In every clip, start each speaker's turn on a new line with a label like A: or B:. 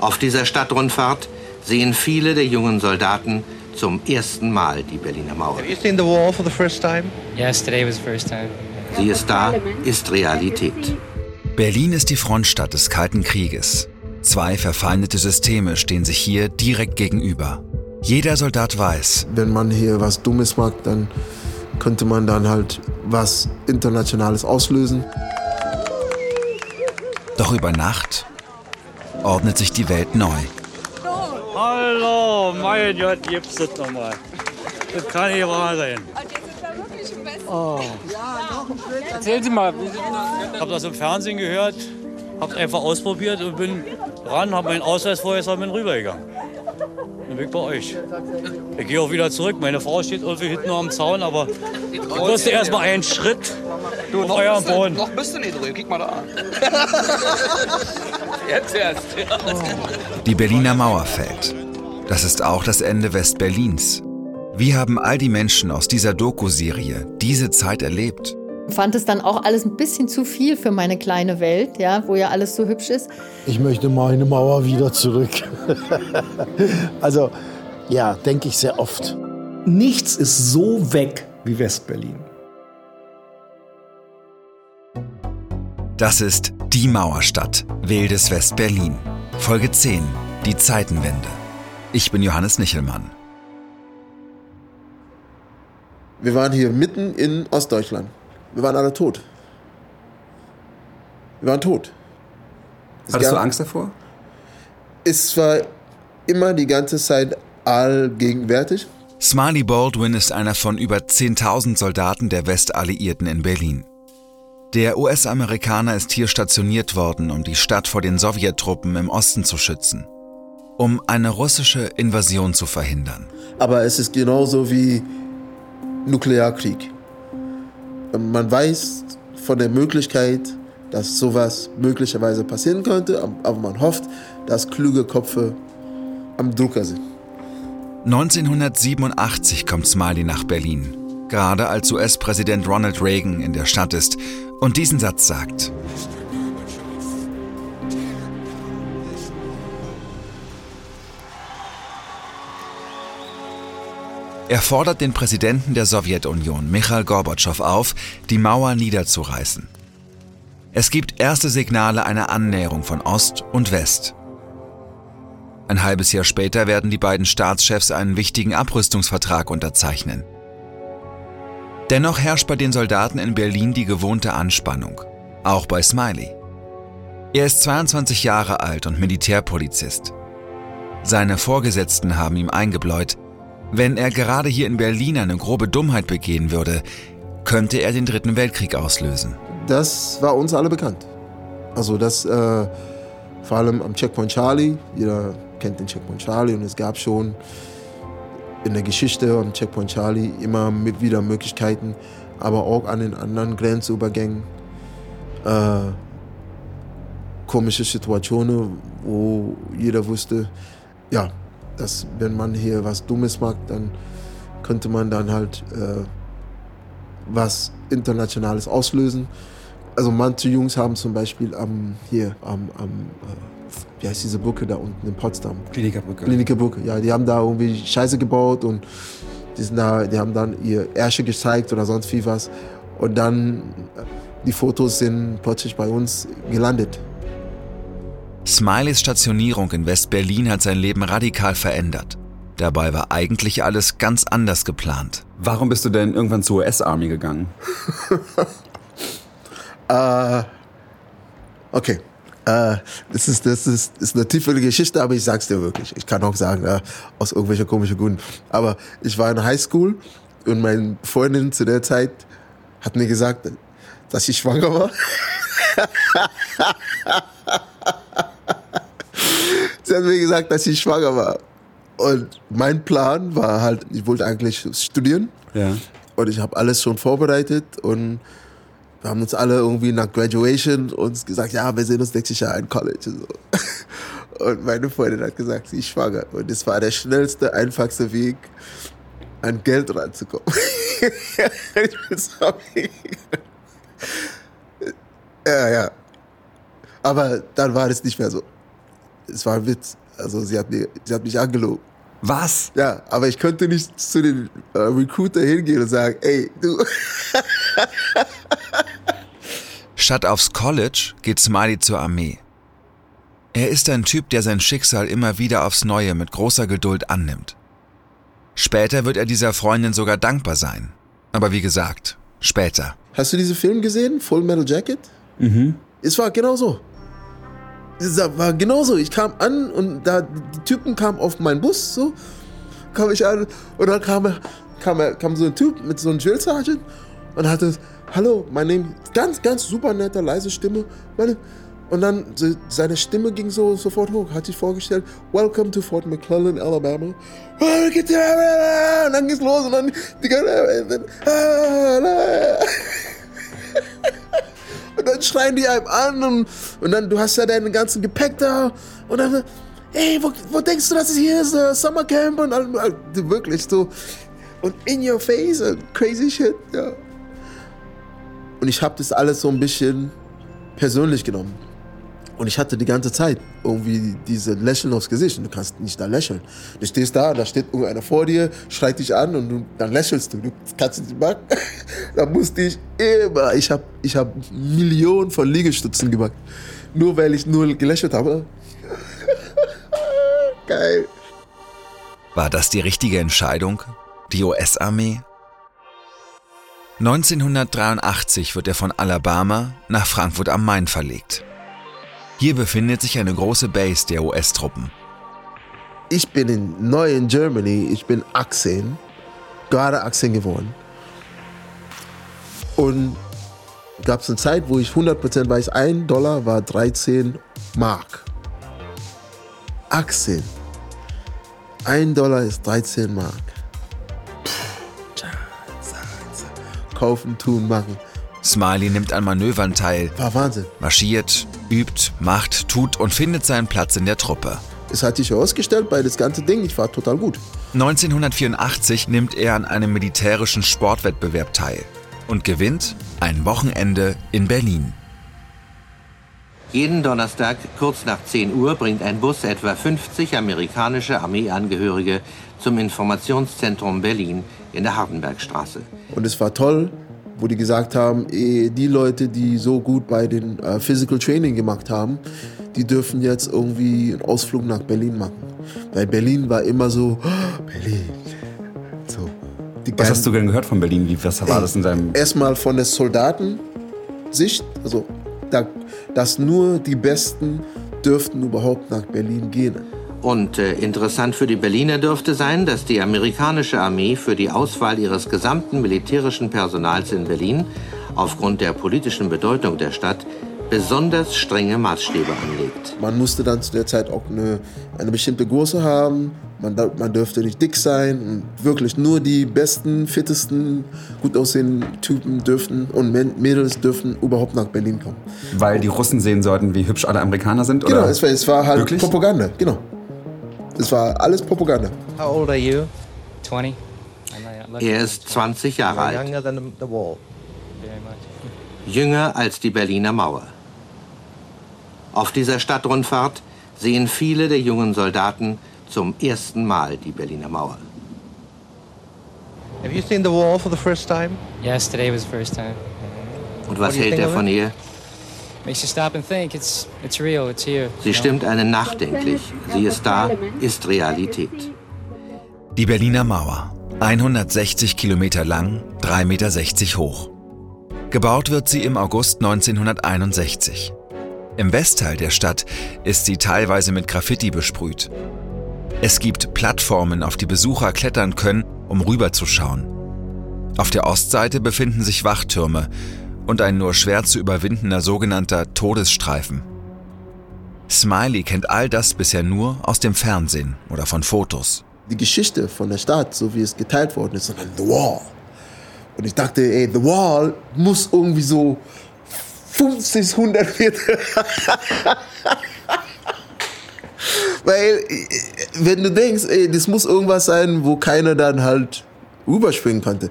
A: Auf dieser Stadtrundfahrt sehen viele der jungen Soldaten zum ersten Mal die Berliner Mauer.
B: Have you seen the wall for the first time?
C: Yes, today was the first time.
A: Sie ist da, ist Realität.
D: Berlin ist die Frontstadt des Kalten Krieges. Zwei verfeindete Systeme stehen sich hier direkt gegenüber. Jeder Soldat weiß,
E: Wenn man hier was Dummes macht, dann könnte man dann halt was Internationales auslösen.
D: doch über Nacht ordnet sich die Welt neu.
F: Hallo, mein Gott, gibt's das nochmal. Das kann nicht wahr sein. Oh. Erzählen Sie mal. Ich habe das im Fernsehen gehört, habe es einfach ausprobiert und bin ran, habe meinen Ausweis vorher und bin rübergegangen. Dann bin ich bei euch. Ich gehe auch wieder zurück. Meine Frau steht irgendwie hinten am Zaun, aber ich musste erst mal einen Schritt
G: Du,
F: auf eurem Boden.
G: noch bist du nicht drüben. Guck mal da an. Jetzt erst.
D: Die Berliner Mauer fällt. Das ist auch das Ende Westberlins. Wie haben all die Menschen aus dieser Doku-Serie diese Zeit erlebt?
H: fand es dann auch alles ein bisschen zu viel für meine kleine Welt, ja, wo ja alles so hübsch ist.
I: Ich möchte meine Mauer wieder zurück. also ja, denke ich sehr oft.
J: Nichts ist so weg wie Westberlin.
D: Das ist Die Mauerstadt, wildes Westberlin. Folge 10, die Zeitenwende. Ich bin Johannes Nichelmann.
E: Wir waren hier mitten in Ostdeutschland. Wir waren alle tot. Wir waren tot. Es
K: Hattest du Angst davor?
E: Es war immer die ganze Zeit allgegenwärtig.
D: Smiley Baldwin ist einer von über 10.000 Soldaten der Westalliierten in Berlin. Der US-Amerikaner ist hier stationiert worden, um die Stadt vor den Sowjettruppen im Osten zu schützen. Um eine russische Invasion zu verhindern.
E: Aber es ist genauso wie Nuklearkrieg. Man weiß von der Möglichkeit, dass sowas möglicherweise passieren könnte, aber man hofft, dass kluge Köpfe am Drucker sind.
D: 1987 kommt Smiley nach Berlin, gerade als US-Präsident Ronald Reagan in der Stadt ist und diesen Satz sagt. Er fordert den Präsidenten der Sowjetunion, Michail Gorbatschow, auf, die Mauer niederzureißen. Es gibt erste Signale einer Annäherung von Ost und West. Ein halbes Jahr später werden die beiden Staatschefs einen wichtigen Abrüstungsvertrag unterzeichnen. Dennoch herrscht bei den Soldaten in Berlin die gewohnte Anspannung, auch bei Smiley. Er ist 22 Jahre alt und Militärpolizist. Seine Vorgesetzten haben ihm eingebläut, wenn er gerade hier in Berlin eine grobe Dummheit begehen würde, könnte er den Dritten Weltkrieg auslösen.
E: Das war uns alle bekannt. Also das äh, vor allem am Checkpoint Charlie. Jeder kennt den Checkpoint Charlie und es gab schon in der Geschichte am Checkpoint Charlie immer mit wieder Möglichkeiten, aber auch an den anderen Grenzübergängen äh, komische Situationen, wo jeder wusste, ja, dass wenn man hier was Dummes macht, dann könnte man dann halt äh, was Internationales auslösen. Also manche Jungs haben zum Beispiel am hier am, am äh, wie heißt diese Brücke da unten in Potsdam?
K: Klinikerbrücke.
E: Klinikerbrücke, ja, die haben da irgendwie Scheiße gebaut und die, sind da, die haben dann ihr Ärsche gezeigt oder sonst wie was. Und dann äh, die Fotos sind plötzlich bei uns gelandet.
D: Smileys Stationierung in West-Berlin hat sein Leben radikal verändert. Dabei war eigentlich alles ganz anders geplant.
K: Warum bist du denn irgendwann zur US-Army gegangen?
E: Äh, okay. Äh, das ist, das ist, ist eine tiefere Geschichte, aber ich sag's dir wirklich. Ich kann auch sagen, äh, aus irgendwelchen komischen Gründen. Aber ich war in Highschool und meine Freundin zu der Zeit hat mir gesagt, dass ich schwanger war. Sie hat mir gesagt, dass ich schwanger war. Und mein Plan war halt, ich wollte eigentlich studieren.
K: Ja.
E: Und ich habe alles schon vorbereitet und wir haben uns alle irgendwie nach Graduation uns gesagt, ja, wir sehen uns nächstes Jahr in College. Und, so. und meine Freundin hat gesagt, sie ist schwanger. Und das war der schnellste, einfachste Weg, an Geld ranzukommen. ich bin sorry. Ja, ja. Aber dann war es nicht mehr so. es war ein Witz. Also sie hat, mir, sie hat mich angelogen.
K: Was?
E: Ja, aber ich konnte nicht zu den äh, Recruiter hingehen und sagen, ey, du.
D: Statt aufs College geht Smiley zur Armee. Er ist ein Typ, der sein Schicksal immer wieder aufs Neue mit großer Geduld annimmt. Später wird er dieser Freundin sogar dankbar sein. Aber wie gesagt, später.
E: Hast du diesen Film gesehen? Full Metal Jacket?
K: Mhm.
E: Es war genau so. Es war genau so. Ich kam an und da die Typen kamen auf meinen Bus, so kam ich an und dann kam, kam, kam so ein Typ mit so einem Drill Sergeant und hatte, hallo, mein Name, ganz, ganz super netter, leise Stimme. Meine, und dann seine Stimme ging so sofort hoch, hat sich vorgestellt, Welcome to Fort McClellan, Alabama. Und dann ging's los und dann die ganze und dann schreien die einem an und, und dann, du hast ja deinen ganzen Gepäck da und dann, ey, wo, wo denkst du, dass es hier ist, uh, Summercamp und all, all, wirklich so und in your face und crazy shit, ja. Und ich habe das alles so ein bisschen persönlich genommen. Und ich hatte die ganze Zeit irgendwie diese Lächeln aufs Gesicht. Und du kannst nicht da lächeln. Du stehst da, da steht irgendeiner vor dir, schreit dich an und du, dann lächelst du. Du kannst nicht machen. da musste ich immer, ich habe ich hab Millionen von Liegestützen gemacht. Nur weil ich nur gelächelt habe. Geil.
D: War das die richtige Entscheidung? Die US-Armee? 1983 wird er von Alabama nach Frankfurt am Main verlegt. Hier befindet sich eine große Base der US-Truppen.
E: Ich bin in neu in Germany, ich bin 18, gerade 18 geworden. Und gab es eine Zeit, wo ich 100% weiß, ein Dollar war 13 Mark. 18. Ein Dollar ist 13 Mark. Kaufen, tun, machen.
D: Smiley nimmt an Manövern teil,
E: War Wahnsinn.
D: marschiert, übt, macht, tut und findet seinen Platz in der Truppe.
E: Es hat sich herausgestellt, bei das ganze Ding, ich war total gut.
D: 1984 nimmt er an einem militärischen Sportwettbewerb teil und gewinnt ein Wochenende in Berlin.
A: Jeden Donnerstag kurz nach 10 Uhr bringt ein Bus etwa 50 amerikanische Armeeangehörige zum Informationszentrum Berlin in der Hardenbergstraße.
E: Und es war toll, wo die gesagt haben, eh, die Leute, die so gut bei den äh, Physical Training gemacht haben, die dürfen jetzt irgendwie einen Ausflug nach Berlin machen. Weil Berlin war immer so, "Oh, Berlin. So. Die
K: Was hast du denn gehört von Berlin? Wie, was war das in deinem...
E: Erstmal von der Soldatensicht, also dass nur die Besten dürften überhaupt nach Berlin gehen.
A: Und äh, interessant für die Berliner dürfte sein, dass die amerikanische Armee für die Auswahl ihres gesamten militärischen Personals in Berlin aufgrund der politischen Bedeutung der Stadt besonders strenge Maßstäbe anlegt.
E: Man musste dann zu der Zeit auch eine, eine bestimmte Größe haben. Man, man dürfte nicht dick sein. Und wirklich nur die besten, fittesten, gut aussehenden Typen dürften und Mädels dürften überhaupt nach Berlin kommen.
K: Weil die Russen sehen sollten, wie hübsch alle Amerikaner sind?
E: Genau,
K: oder?
E: es war, es war halt
K: Wirklich?
E: Propaganda. Genau. Es war alles Propaganda.
C: How old are you? 20? I'm not-
A: Er ist 20 Jahre alt,
C: Very much.
A: jünger als die Berliner Mauer. Auf dieser Stadtrundfahrt sehen viele der jungen Soldaten zum ersten Mal die Berliner Mauer.
B: Have you seen the wall for the first time?
C: Yes, today was the first time.
A: Und was hält er von ihr?
C: Makes you stop and think. It's it's real. It's here.
A: Sie stimmt einen nachdenklich. Sie ist da, ist Realität.
D: Die Berliner Mauer. 160 Kilometer lang, 3,60 Meter hoch. Gebaut wird sie im August 1961. Im Westteil der Stadt ist sie teilweise mit Graffiti besprüht. Es gibt Plattformen, auf die Besucher klettern können, um rüberzuschauen. Auf der Ostseite befinden sich Wachtürme und ein nur schwer zu überwindender sogenannter Todesstreifen. Smiley kennt all das bisher nur aus dem Fernsehen oder von Fotos.
E: Die Geschichte von der Stadt, so wie es geteilt worden ist, sondern The Wall. Und ich dachte, ey, The Wall muss irgendwie so 50, 100 Meter. Weil, wenn du denkst, ey, das muss irgendwas sein, wo keiner dann halt überspringen konnte.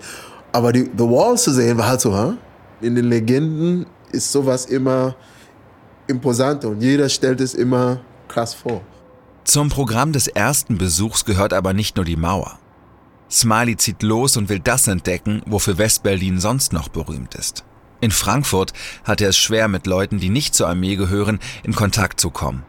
E: Aber die, The Wall zu sehen, war halt so, ha? In den Legenden ist sowas immer imposanter und jeder stellt es immer krass vor.
D: Zum Programm des ersten Besuchs gehört aber nicht nur die Mauer. Smiley zieht los und will das entdecken, wofür Westberlin sonst noch berühmt ist. In Frankfurt hat er es schwer, mit Leuten, die nicht zur Armee gehören, in Kontakt zu kommen.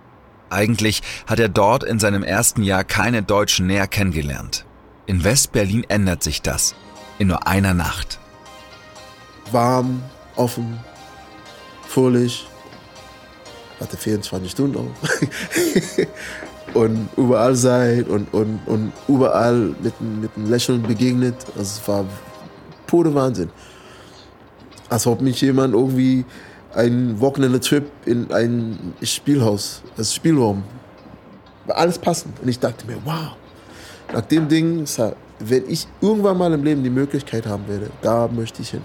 D: Eigentlich hat er dort in seinem ersten Jahr keine Deutschen näher kennengelernt. In Westberlin ändert sich das. In nur einer Nacht.
E: Warm, offen, fröhlich. Hatte 24 Stunden auf. und überall sein und, und, und überall mit, mit einem Lächeln begegnet. Also es war pure Wahnsinn. Als ob mich jemand irgendwie ein Wochenende-Trip in ein Spielhaus, das Spielraum, alles passend. Und ich dachte mir, wow, nach dem Ding, wenn ich irgendwann mal im Leben die Möglichkeit haben werde, da möchte ich hin.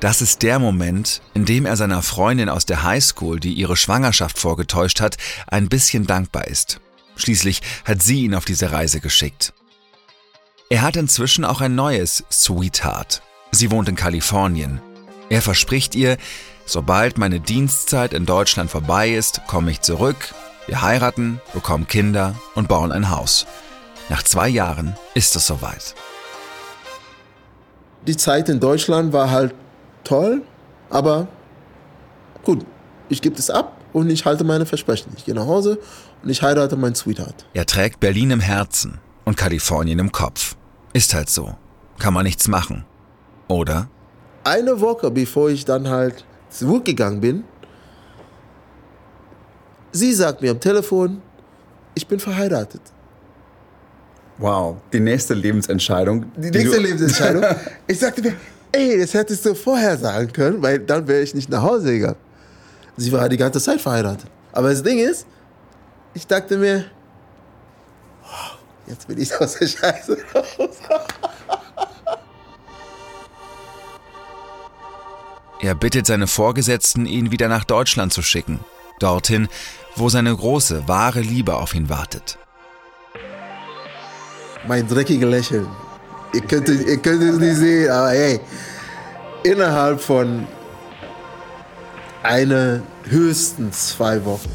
D: Das ist der Moment, in dem er seiner Freundin aus der Highschool, die ihre Schwangerschaft vorgetäuscht hat, ein bisschen dankbar ist. Schließlich hat sie ihn auf diese Reise geschickt. Er hat inzwischen auch ein neues Sweetheart. Sie wohnt in Kalifornien. Er verspricht ihr, sobald meine Dienstzeit in Deutschland vorbei ist, komme ich zurück, wir heiraten, bekommen Kinder und bauen ein Haus. Nach zwei Jahren ist es soweit.
E: Die Zeit in Deutschland war halt toll, aber gut, ich gebe es ab und ich halte meine Versprechen. Ich gehe nach Hause und ich heirate mein Sweetheart.
D: Er trägt Berlin im Herzen und Kalifornien im Kopf. Ist halt so. Kann man nichts machen. Oder?
E: Eine Woche bevor ich dann halt zurückgegangen bin, sie sagt mir am Telefon, ich bin verheiratet.
K: Wow, die nächste Lebensentscheidung.
E: Die nächste die Lebensentscheidung. ich sagte mir, ey, das hättest du vorher sagen können, weil dann wäre ich nicht nach Hause gegangen. Sie war die ganze Zeit verheiratet. Aber das Ding ist, ich dachte mir, oh, jetzt bin ich aus der Scheiße raus.
D: Er bittet seine Vorgesetzten, ihn wieder nach Deutschland zu schicken. Dorthin, wo seine große, wahre Liebe auf ihn wartet.
E: Mein dreckiges Lächeln. Ihr könnt, ihr könnt es nicht sehen, aber hey, innerhalb von einer, höchstens zwei Wochen,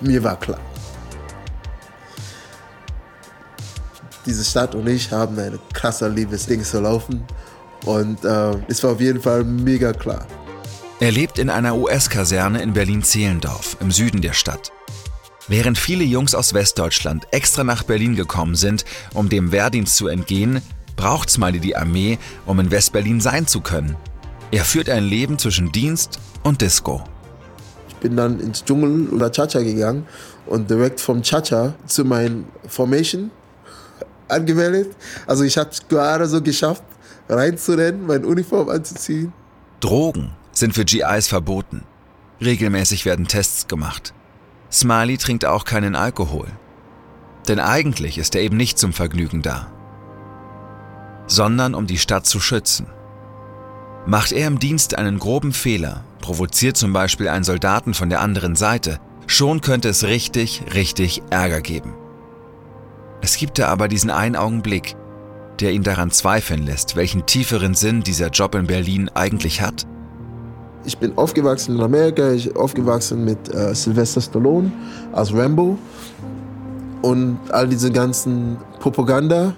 E: mir war klar, diese Stadt und ich haben ein krasser Liebesding zu laufen. Und äh, es war auf jeden Fall mega klar.
D: Er lebt in einer US-Kaserne in Berlin-Zehlendorf im Süden der Stadt. Während viele Jungs aus Westdeutschland extra nach Berlin gekommen sind, um dem Wehrdienst zu entgehen, braucht Smiley die Armee, um in Westberlin sein zu können. Er führt ein Leben zwischen Dienst und Disco.
E: Ich bin dann ins Dschungel oder Chacha gegangen und direkt vom Chacha zu meinem Formation angemeldet. Also ich habe es gerade so geschafft, reinzurennen, meine Uniform anzuziehen.
D: Drogen sind für GIs verboten. Regelmäßig werden Tests gemacht. Smiley trinkt auch keinen Alkohol. Denn eigentlich ist er eben nicht zum Vergnügen da, sondern um die Stadt zu schützen. Macht er im Dienst einen groben Fehler, provoziert zum Beispiel einen Soldaten von der anderen Seite, schon könnte es richtig, richtig Ärger geben. Es gibt da aber diesen einen Augenblick, der ihn daran zweifeln lässt, welchen tieferen Sinn dieser Job in Berlin eigentlich hat.
E: Ich bin aufgewachsen in Amerika, ich bin aufgewachsen mit äh, Sylvester Stallone als Rambo und all diese ganzen Propaganda.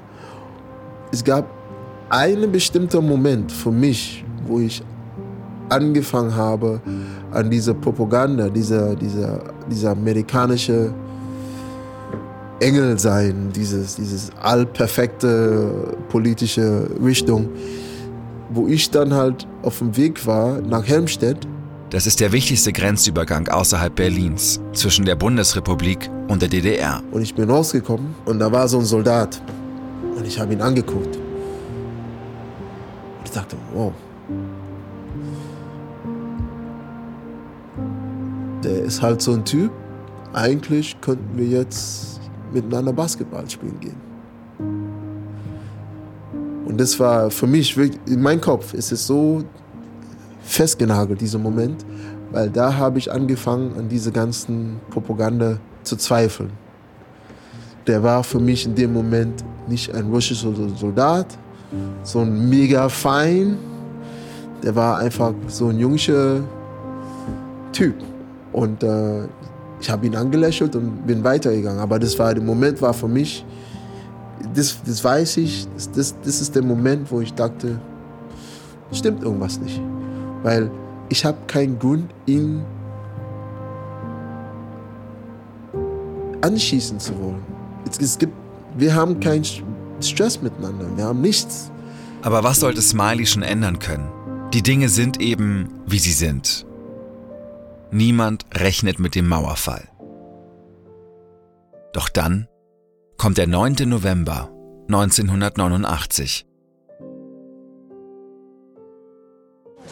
E: Es gab einen bestimmten Moment für mich, wo ich angefangen habe, an dieser Propaganda, dieser, dieser, dieser amerikanische Engel sein, dieses, dieses allperfekte politische Richtung, wo ich dann halt auf dem Weg war nach Helmstedt.
D: Das ist der wichtigste Grenzübergang außerhalb Berlins, zwischen der Bundesrepublik und der DDR.
E: Und ich bin rausgekommen und da war so ein Soldat und ich habe ihn angeguckt. Und ich dachte, wow. Der ist halt so ein Typ. Eigentlich könnten wir jetzt miteinander Basketball spielen gehen. Und das war für mich, in meinem Kopf ist es so festgenagelt, dieser Moment, weil da habe ich angefangen, an diese ganzen Propaganda zu zweifeln. Der war für mich in dem Moment nicht ein russischer Soldat, so ein mega fein. Der war einfach so ein jungscher Typ. Und äh, ich habe ihn angelächelt und bin weitergegangen. Aber das war der Moment, war für mich, das, das weiß ich, das, das ist der Moment, wo ich dachte, stimmt irgendwas nicht. Weil ich habe keinen Grund, ihn anschießen zu wollen. Es, es gibt, wir haben keinen Stress miteinander, wir haben nichts.
D: Aber was sollte Smiley schon ändern können? Die Dinge sind eben, wie sie sind. Niemand rechnet mit dem Mauerfall. Doch dann kommt der 9. November 1989.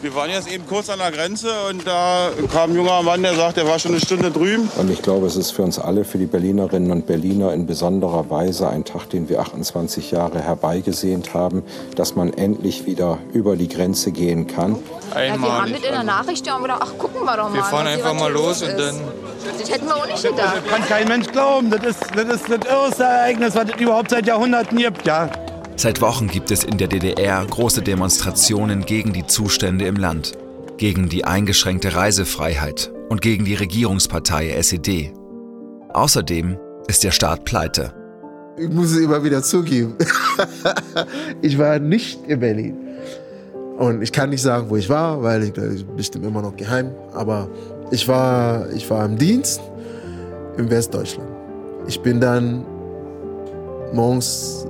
L: Wir waren jetzt eben kurz an der Grenze und da kam ein junger Mann, der sagt, er war schon eine Stunde drüben.
M: Und ich glaube, es ist für uns alle, für die Berlinerinnen und Berliner in besonderer Weise ein Tag, den wir 28 Jahre herbeigesehnt haben, dass man endlich wieder über die Grenze gehen kann.
N: Ja, wir haben mit in der Nachricht ja gedacht, ach gucken wir doch mal.
O: Wir fahren einfach mal los und dann...
N: Das hätten wir auch nicht gedacht.
P: Das kann kein Mensch glauben. Das ist das, ist das irrste Ereignis, was es überhaupt seit Jahrhunderten gibt, ja.
D: Seit Wochen gibt es in der DDR große Demonstrationen gegen die Zustände im Land, gegen die eingeschränkte Reisefreiheit und gegen die Regierungspartei SED. Außerdem ist der Staat pleite.
E: Ich muss es immer wieder zugeben. ich war nicht in Berlin. Und ich kann nicht sagen, wo ich war, weil ich, ist bestimmt immer noch geheim. Aber ich war, ich war im Dienst in Westdeutschland. Ich bin dann morgens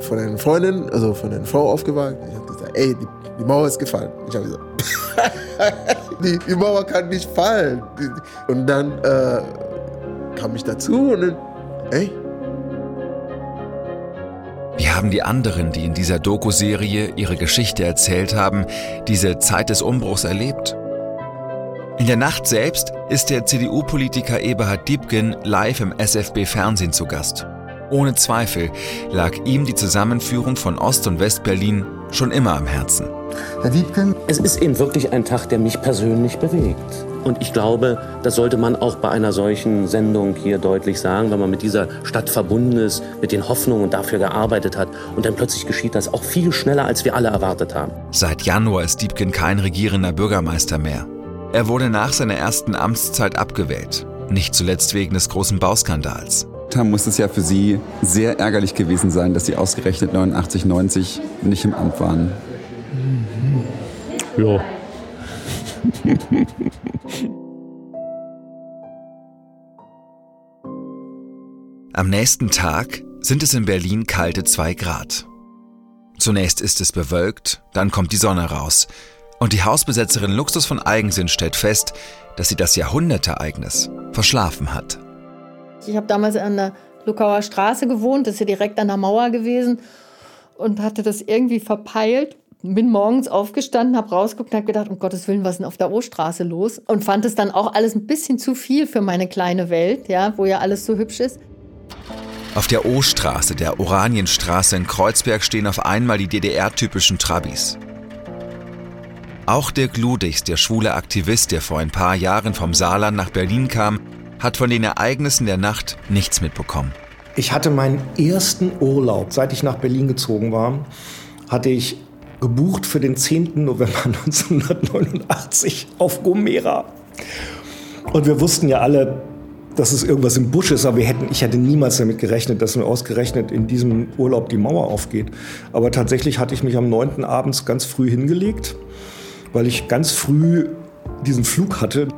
E: von einer Freundin, also von einer Frau aufgewacht. Ich habe gesagt, ey, die, die, Mauer ist gefallen. Ich habe gesagt, die, die, Mauer kann nicht fallen. Und dann äh, kam ich dazu und dann, ey.
D: Wie haben die anderen, die in dieser Doku-Serie ihre Geschichte erzählt haben, diese Zeit des Umbruchs erlebt? In der Nacht selbst ist der CDU-Politiker Eberhard Diebken live im SFB-Fernsehen zu Gast. Ohne Zweifel lag ihm die Zusammenführung von Ost- und West-Berlin schon immer am Herzen.
Q: Herr Wiebken? Es ist eben wirklich ein Tag, der mich persönlich bewegt. Und ich glaube, das sollte man auch bei einer solchen Sendung hier deutlich sagen, wenn man mit dieser Stadt verbunden ist, mit den Hoffnungen und dafür gearbeitet hat. Und dann plötzlich geschieht das auch viel schneller, als wir alle erwartet haben.
D: Seit Januar ist Diebken kein regierender Bürgermeister mehr. Er wurde nach seiner ersten Amtszeit abgewählt. Nicht zuletzt wegen des großen Bauskandals
K: haben, muss es ja für Sie sehr ärgerlich gewesen sein, dass Sie ausgerechnet 89, 90 nicht im Amt waren.
R: Ja.
D: Am nächsten Tag sind es in Berlin kalte 2 Grad. Zunächst ist es bewölkt, dann kommt die Sonne raus. Und die Hausbesetzerin Luxus von Eigensinn stellt fest, dass sie das Jahrhundertereignis verschlafen hat.
H: Ich habe damals an der Lukauer Straße gewohnt, das ist ja direkt an der Mauer gewesen und hatte das irgendwie verpeilt. Bin morgens aufgestanden, habe rausgeguckt und habe gedacht, um Gottes Willen, was ist denn auf der O-Straße los? Und fand es dann auch alles ein bisschen zu viel für meine kleine Welt, ja, wo ja alles so hübsch ist.
D: Auf der O-Straße, der Oranienstraße in Kreuzberg, stehen auf einmal die DDR-typischen Trabis. Auch Dirk Ludigs, der schwule Aktivist, der vor ein paar Jahren vom Saarland nach Berlin kam, hat von den Ereignissen der Nacht nichts mitbekommen.
J: Ich hatte meinen ersten Urlaub, seit ich nach Berlin gezogen war, hatte ich gebucht für den 10. November 1989 auf Gomera. Und wir wussten ja alle, dass es irgendwas im Busch ist, aber wir hätten, ich hätte niemals damit gerechnet, dass mir ausgerechnet in diesem Urlaub die Mauer aufgeht. Aber tatsächlich hatte ich mich am 9. abends ganz früh hingelegt, weil ich ganz früh diesen Flug hatte.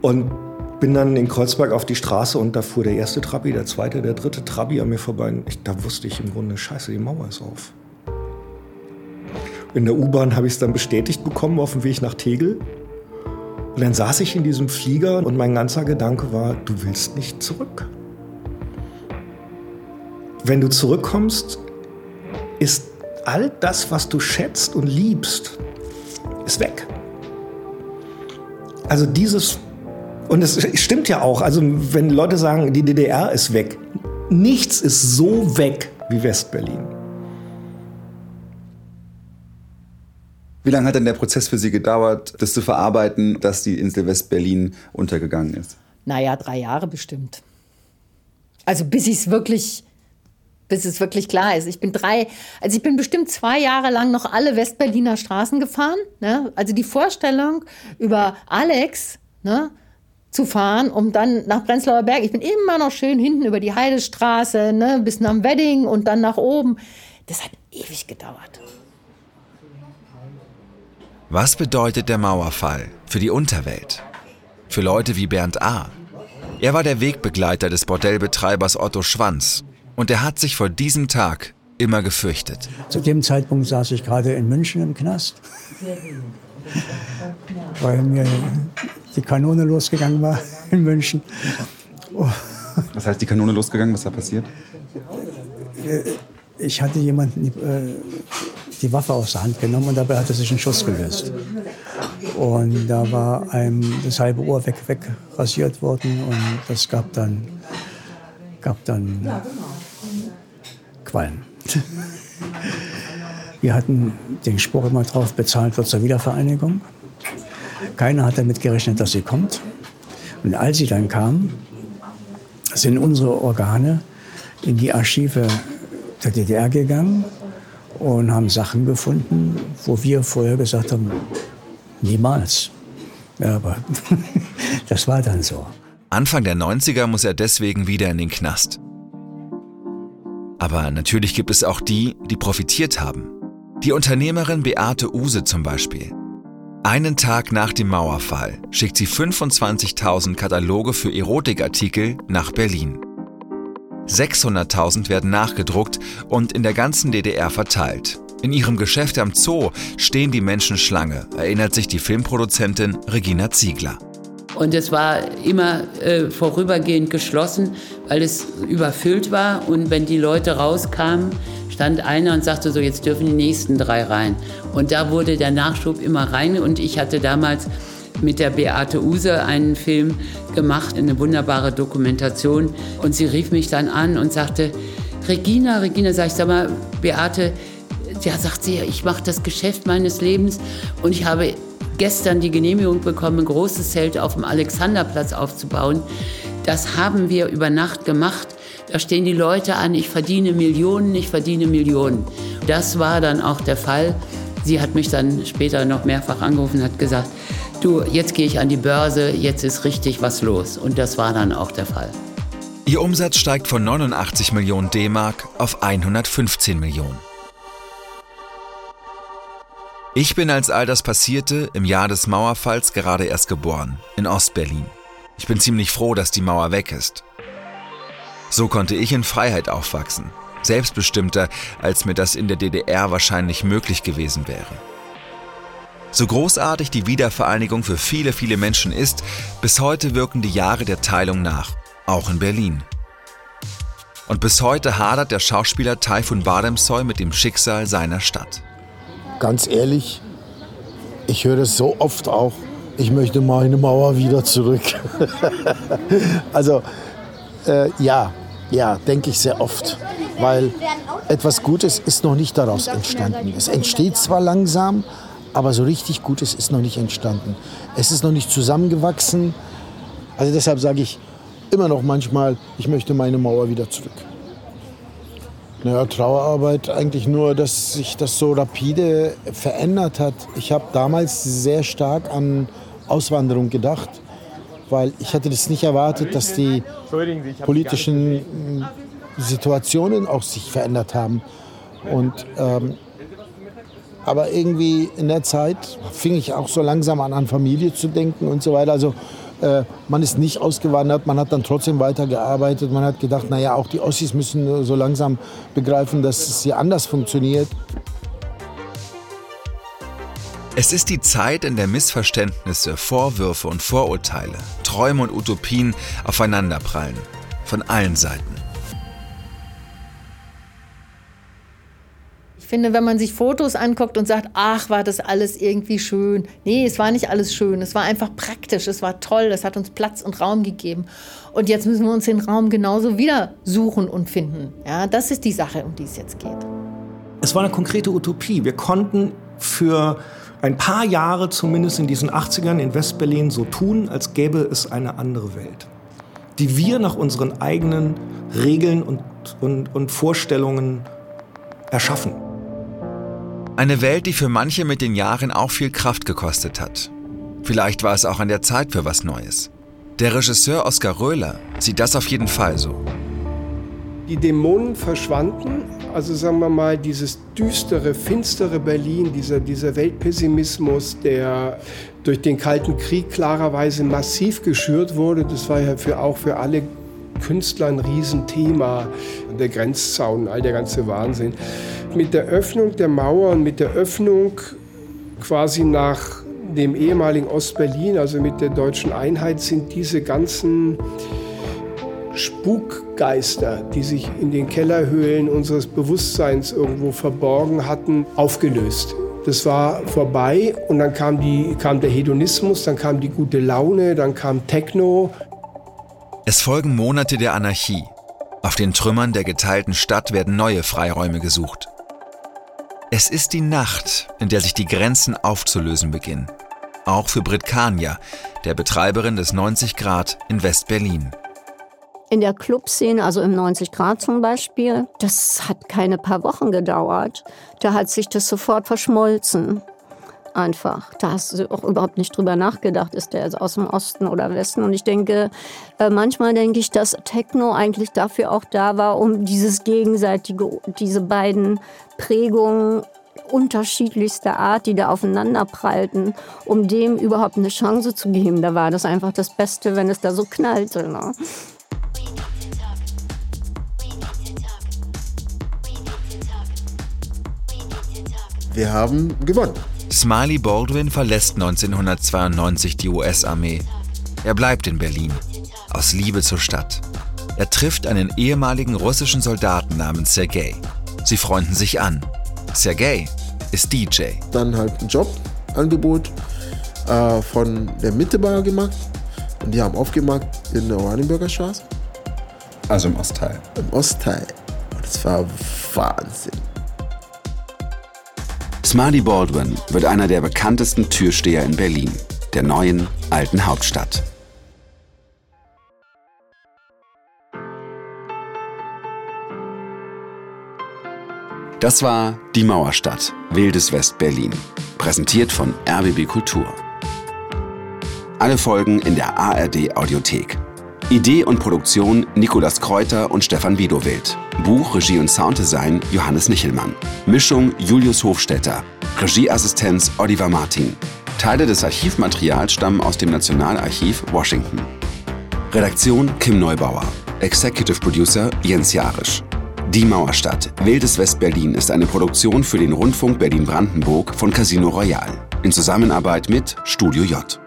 J: Und bin dann in Kreuzberg auf die Straße und da fuhr der erste Trabi, der zweite, der dritte Trabi an mir vorbei. Ich, da wusste ich im Grunde, scheiße, die Mauer ist auf. In der U-Bahn habe ich es dann bestätigt bekommen auf dem Weg nach Tegel. Und dann saß ich in diesem Flieger und mein ganzer Gedanke war, du willst nicht zurück. Wenn du zurückkommst, ist all das, was du schätzt und liebst, ist weg. Also dieses und es stimmt ja auch. Also, wenn Leute sagen, die DDR ist weg, nichts ist so weg wie Westberlin.
K: Wie lange hat denn der Prozess für Sie gedauert, das zu verarbeiten, dass die Insel Westberlin untergegangen ist?
H: Naja, drei Jahre bestimmt. Also bis ich es wirklich, bis es wirklich klar ist. Ich bin drei, also ich bin bestimmt zwei Jahre lang noch alle Westberliner Straßen gefahren. Ne? Also die Vorstellung über Alex, ne? Zu fahren, um dann nach Prenzlauer Berg. Ich bin immer noch schön hinten über die Heidestraße, ne, bis nach Wedding und dann nach oben. Das hat ewig gedauert.
D: Was bedeutet der Mauerfall für die Unterwelt? Für Leute wie Bernd A. Er war der Wegbegleiter des Bordellbetreibers Otto Schwanz und er hat sich vor diesem Tag immer gefürchtet.
O: Zu dem Zeitpunkt saß ich gerade in München im Knast, weil mir die Kanone losgegangen war in München.
K: Oh. Was heißt die Kanone losgegangen? Was da passiert?
O: Äh, ich hatte jemanden die, äh, die Waffe aus der Hand genommen und dabei hatte sich ein Schuss gelöst. Und da war einem das halbe Ohr weg, wegrasiert worden und das gab dann, gab dann Qualm. Wir hatten den Spruch immer drauf, bezahlt wird zur Wiedervereinigung. Keiner hat damit gerechnet, dass sie kommt. Und als sie dann kam, sind unsere Organe in die Archive der DDR gegangen und haben Sachen gefunden, wo wir vorher gesagt haben, niemals. Ja, aber das war dann so.
D: Anfang der 90er muss er deswegen wieder in den Knast. Aber natürlich gibt es auch die, die profitiert haben. Die Unternehmerin Beate Use zum Beispiel. Einen Tag nach dem Mauerfall schickt sie 25.000 Kataloge für Erotikartikel nach Berlin. 600.000 werden nachgedruckt und in der ganzen DDR verteilt. In ihrem Geschäft am Zoo stehen die Menschen Schlange, erinnert sich die Filmproduzentin Regina Ziegler.
R: Und es war immer äh, vorübergehend geschlossen, weil es überfüllt war. Und wenn die Leute rauskamen, stand einer und sagte so, jetzt dürfen die nächsten drei rein. Und da wurde der Nachschub immer rein. Und ich hatte damals mit der Beate Use einen Film gemacht, eine wunderbare Dokumentation. Und sie rief mich dann an und sagte, Regina, Regina, sag ich, sag mal, Beate, ja, sagt sie, ich mache das Geschäft meines Lebens und ich habe gestern die Genehmigung bekommen, ein großes Zelt auf dem Alexanderplatz aufzubauen. Das haben wir über Nacht gemacht. Da stehen die Leute an, ich verdiene Millionen, ich verdiene Millionen. Das war dann auch der Fall. Sie hat mich dann später noch mehrfach angerufen und hat gesagt, du, jetzt gehe ich an die Börse, jetzt ist richtig was los. Und das war dann auch der Fall.
D: Ihr Umsatz steigt von 89 Millionen D-Mark auf 115 Millionen. Ich bin, als all das passierte, im Jahr des Mauerfalls gerade erst geboren, in Ostberlin. Ich bin ziemlich froh, dass die Mauer weg ist. So konnte ich in Freiheit aufwachsen, selbstbestimmter, als mir das in der DDR wahrscheinlich möglich gewesen wäre. So großartig die Wiedervereinigung für viele, viele Menschen ist, bis heute wirken die Jahre der Teilung nach, auch in Berlin. Und bis heute hadert der Schauspieler Taifun Bademsoy mit dem Schicksal seiner Stadt
I: ganz ehrlich, ich höre das so oft auch, ich möchte meine Mauer wieder zurück. also äh, ja, ja, denke ich sehr oft, weil etwas Gutes ist noch nicht daraus entstanden. Es entsteht zwar langsam, aber so richtig Gutes ist noch nicht entstanden. Es ist noch nicht zusammengewachsen. Also deshalb sage ich immer noch manchmal, ich möchte meine Mauer wieder zurück. Naja, Trauerarbeit eigentlich nur, dass sich das so rapide verändert hat. Ich habe damals sehr stark an Auswanderung gedacht, weil ich hatte das nicht erwartet, dass die politischen Situationen auch sich verändert haben. Und, ähm, aber irgendwie in der Zeit fing ich auch so langsam an, an Familie zu denken und so weiter. Also äh, man ist nicht ausgewandert, man hat dann trotzdem weitergearbeitet. Man hat gedacht, naja, auch die Ossis müssen so langsam begreifen, dass es hier anders funktioniert.
D: Es ist die Zeit, in der Missverständnisse, Vorwürfe und Vorurteile, Träume und Utopien aufeinanderprallen. Von allen Seiten.
H: finde, wenn man sich Fotos anguckt und sagt, ach, war das alles irgendwie schön. Nee, es war nicht alles schön. Es war einfach praktisch. Es war toll. Es hat uns Platz und Raum gegeben. Und jetzt müssen wir uns den Raum genauso wieder suchen und finden. Ja, das ist die Sache, um die es jetzt geht.
J: Es war eine konkrete Utopie. Wir konnten für ein paar Jahre zumindest in diesen 80ern in Westberlin so tun, als gäbe es eine andere Welt, die wir nach unseren eigenen Regeln und, und, und Vorstellungen erschaffen.
D: Eine Welt, die für manche mit den Jahren auch viel Kraft gekostet hat. Vielleicht war es auch an der Zeit für was Neues. Der Regisseur Oskar Röhler sieht das auf jeden Fall so.
S: Die Dämonen verschwanden, also sagen wir mal, dieses düstere, finstere Berlin, dieser, dieser Weltpessimismus, der durch den Kalten Krieg klarerweise massiv geschürt wurde, das war ja für, auch für alle Künstler ein Riesenthema, der Grenzzaun, all der ganze Wahnsinn. Mit der Öffnung der Mauer und mit der Öffnung quasi nach dem ehemaligen Ostberlin, also mit der deutschen Einheit, sind diese ganzen Spukgeister, die sich in den Kellerhöhlen unseres Bewusstseins irgendwo verborgen hatten, aufgelöst. Das war vorbei und dann kam, die, kam der Hedonismus, dann kam die gute Laune, dann kam Techno.
D: Es folgen Monate der Anarchie. Auf den Trümmern der geteilten Stadt werden neue Freiräume gesucht. Es ist die Nacht, in der sich die Grenzen aufzulösen beginnen. Auch für Brit Kania, der Betreiberin des 90 Grad in West-Berlin.
T: In der Clubszene, also im 90 Grad zum Beispiel, das hat keine paar Wochen gedauert. Da hat sich das sofort verschmolzen. Einfach. Da hast du auch überhaupt nicht drüber nachgedacht, ist der jetzt aus dem Osten oder Westen. Und ich denke, äh, manchmal denke ich, dass Techno eigentlich dafür auch da war, um dieses gegenseitige, diese beiden Prägungen unterschiedlichster Art, die da aufeinander prallten, um dem überhaupt eine Chance zu geben. Da war das einfach das Beste, wenn es da so knallte. Ne?
E: Wir haben gewonnen.
D: Smiley Baldwin verlässt 1992 die US-Armee. Er bleibt in Berlin, aus Liebe zur Stadt. Er trifft einen ehemaligen russischen Soldaten namens Sergei. Sie freunden sich an. Sergei ist DJ.
E: Dann halt ein Jobangebot äh, von der Mittebar gemacht. Und die haben aufgemacht in der Oranienburger Straße.
K: Also im Ostteil.
E: Im Ostteil. Das war Wahnsinn.
U: Smarty Baldwin wird einer der bekanntesten Türsteher in Berlin, der neuen alten Hauptstadt. Das war Die Mauerstadt, Wildes West-Berlin. Präsentiert von RBB Kultur. Alle Folgen in der ARD Audiothek. Idee und Produktion Nikolas Kräuter und Stefan Widowild. Buch, Regie und Sounddesign Johannes Nichelmann. Mischung Julius Hofstetter. Regieassistenz Oliver Martin. Teile des Archivmaterials stammen aus dem Nationalarchiv Washington. Redaktion Kim Neubauer. Executive Producer Jens Jarisch. Die Mauerstadt, Wildes West-Berlin ist eine Produktion für den Rundfunk Berlin-Brandenburg von Casino Royal in Zusammenarbeit mit Studio J.